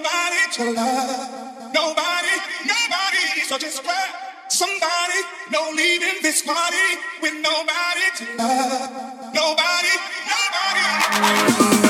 nobody to love. Nobody, nobody. So just grab somebody. No leaving this party with nobody to love. Nobody, nobody.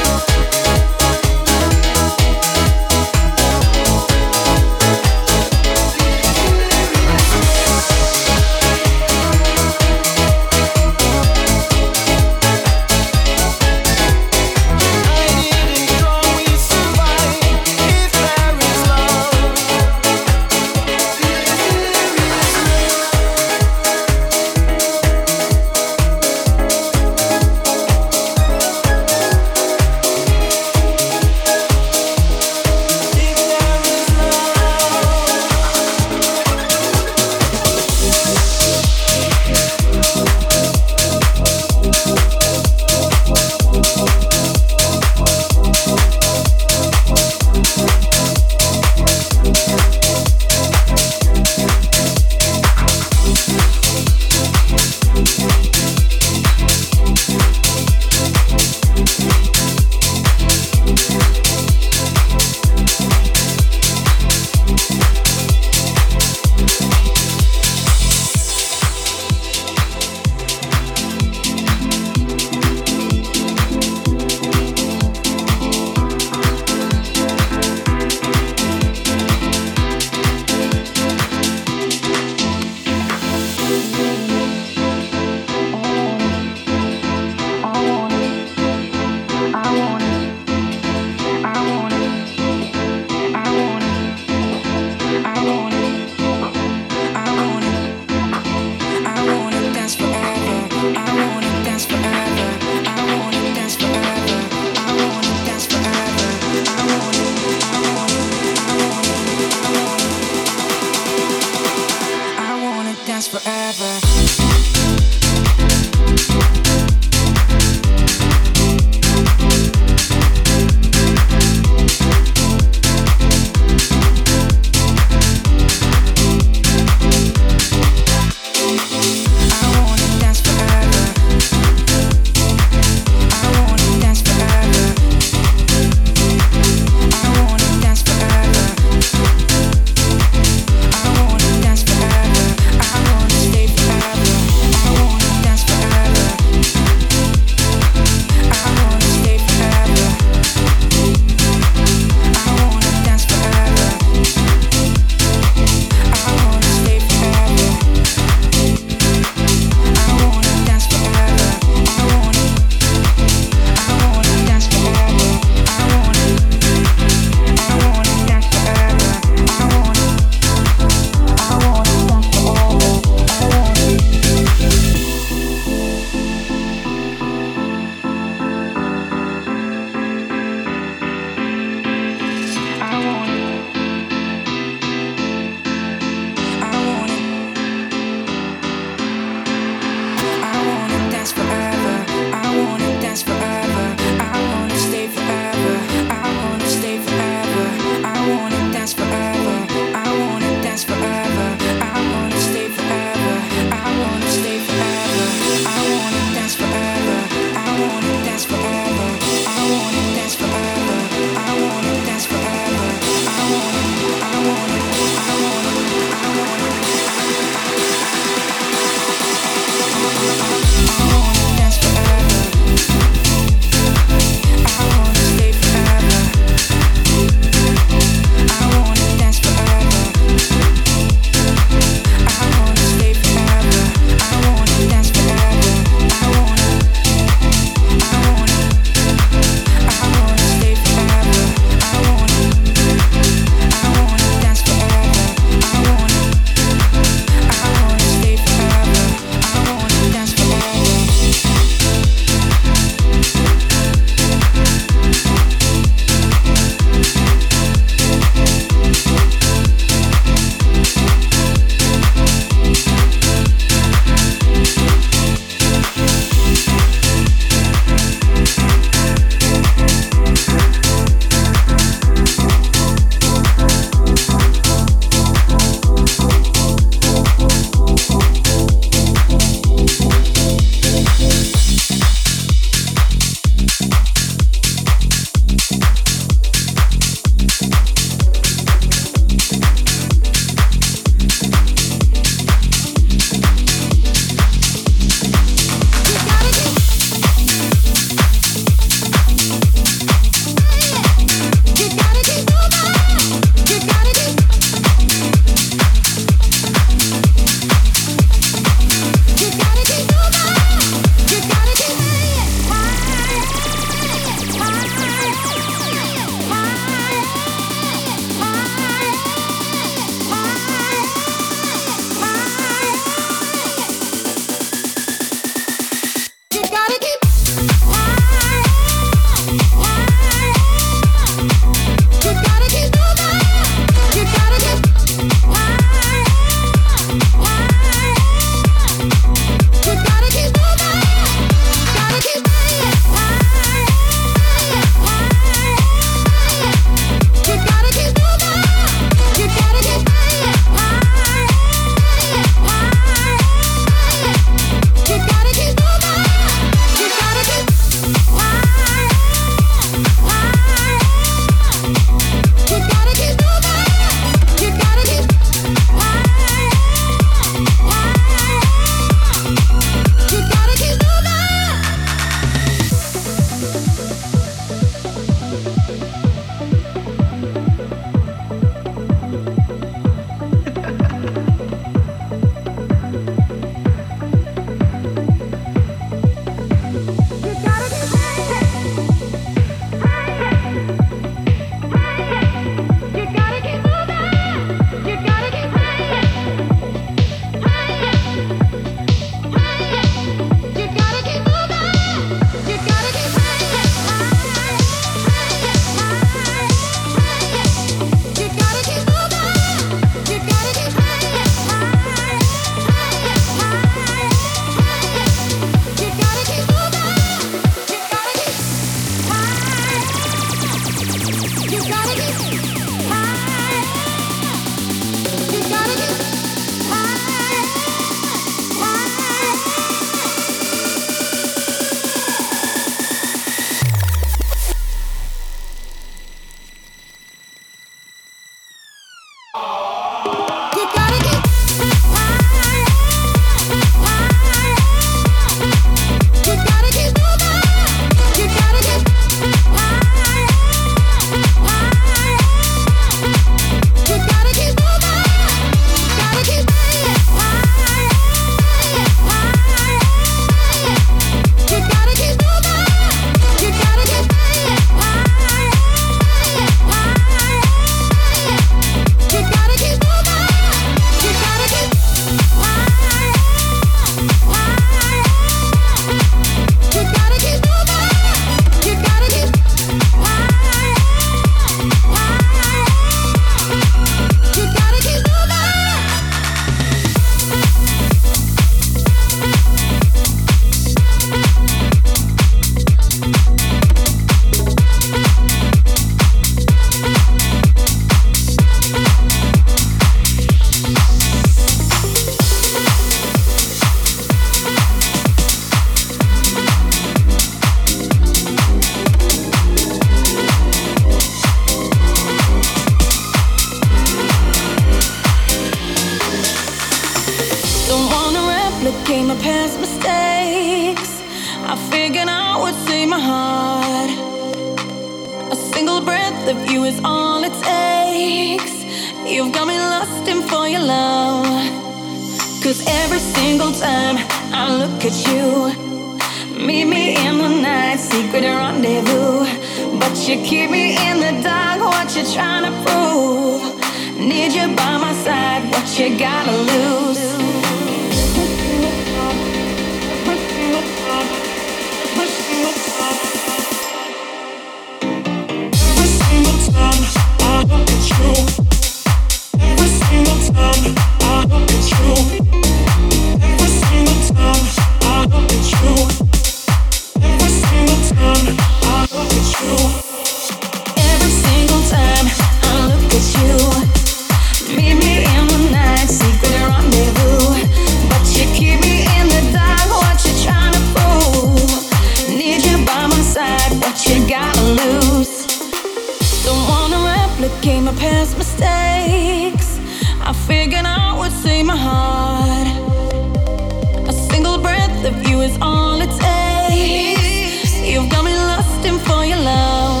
you low.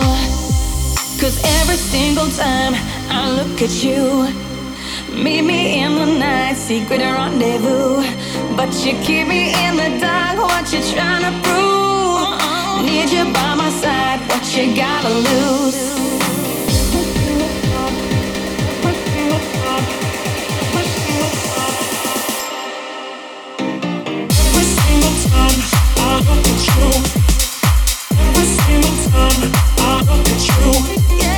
Cause every single time I look at you, meet me in the night, secret rendezvous. But you keep me in the dark, what you trying to prove? Need you by my side, what you gotta lose? Every single time I look at you body so melodic.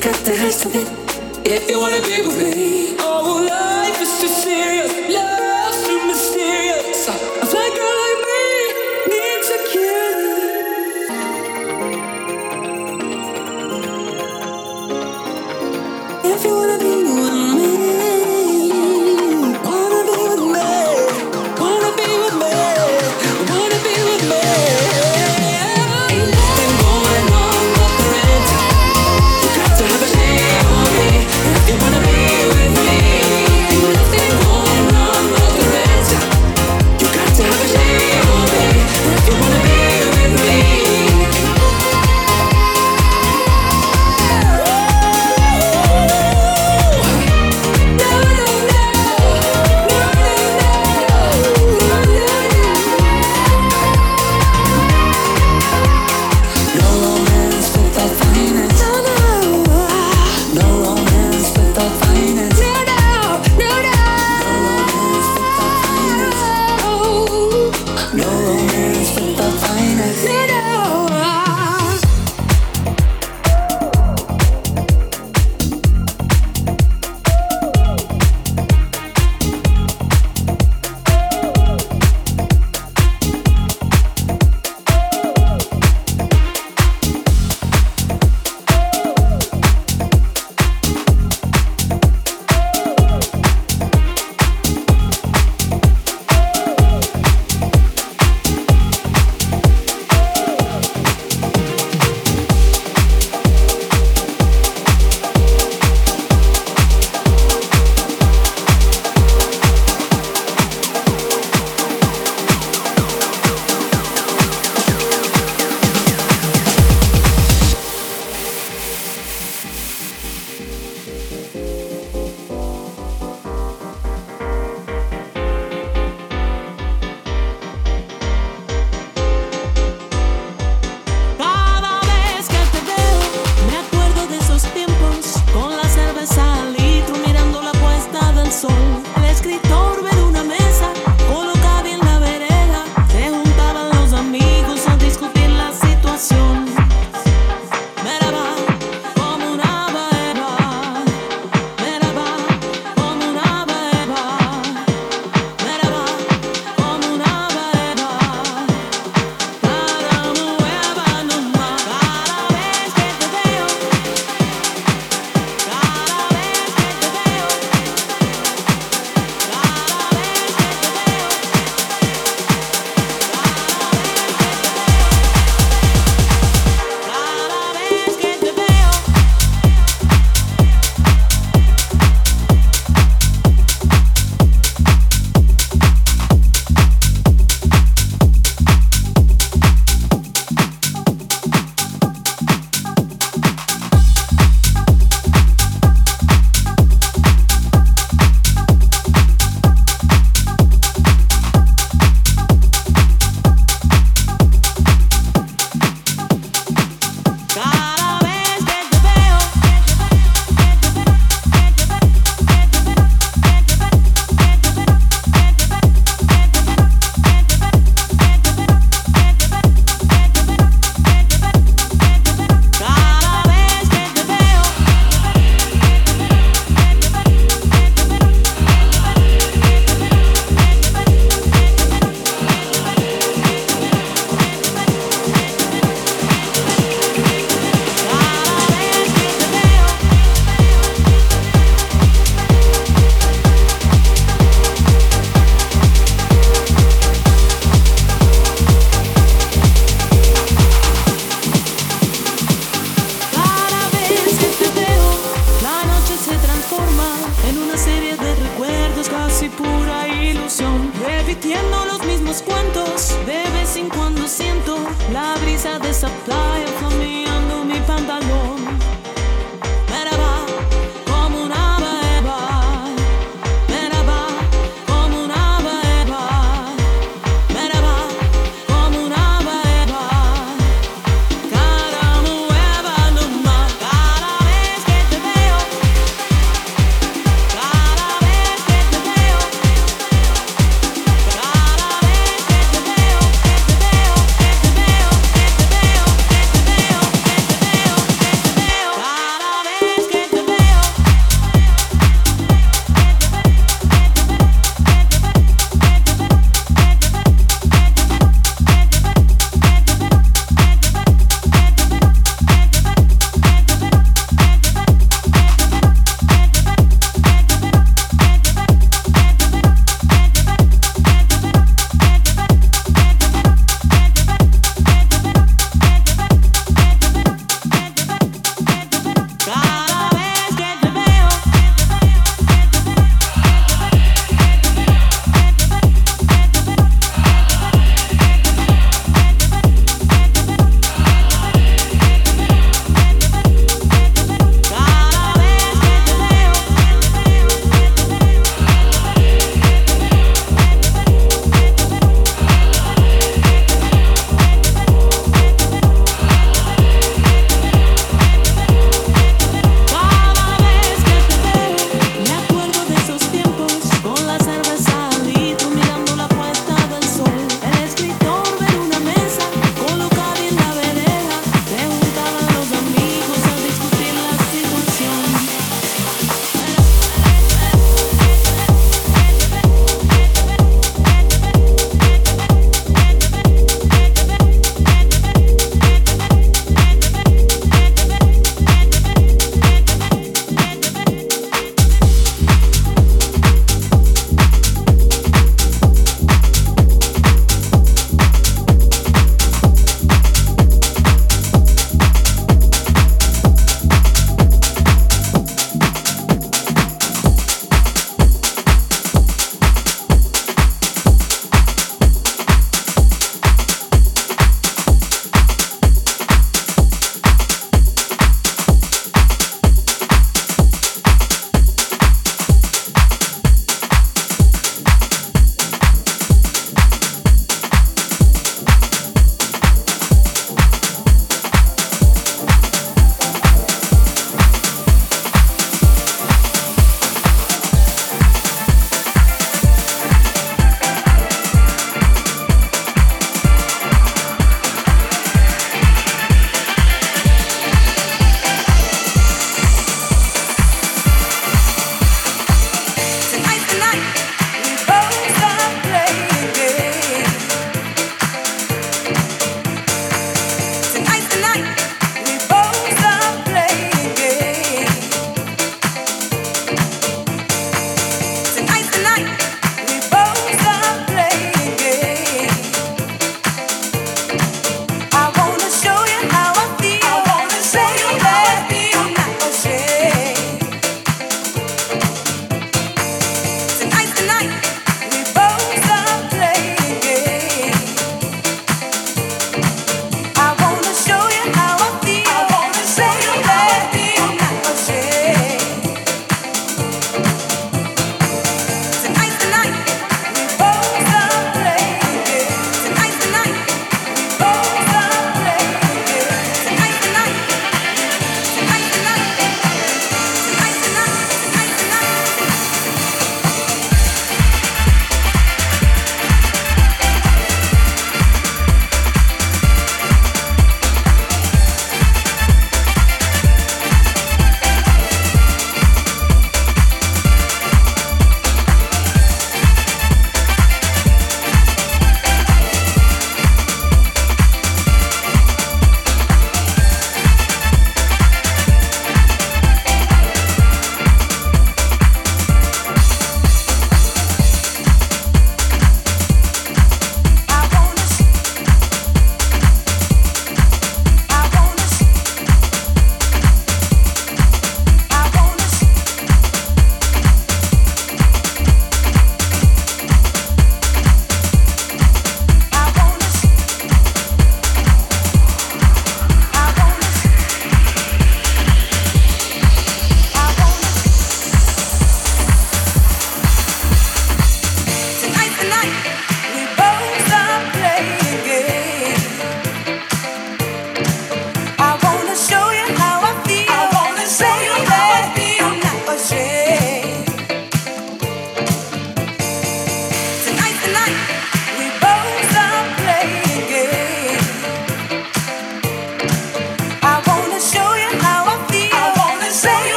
got the hang to. If you wanna be with me, oh, life is too serious.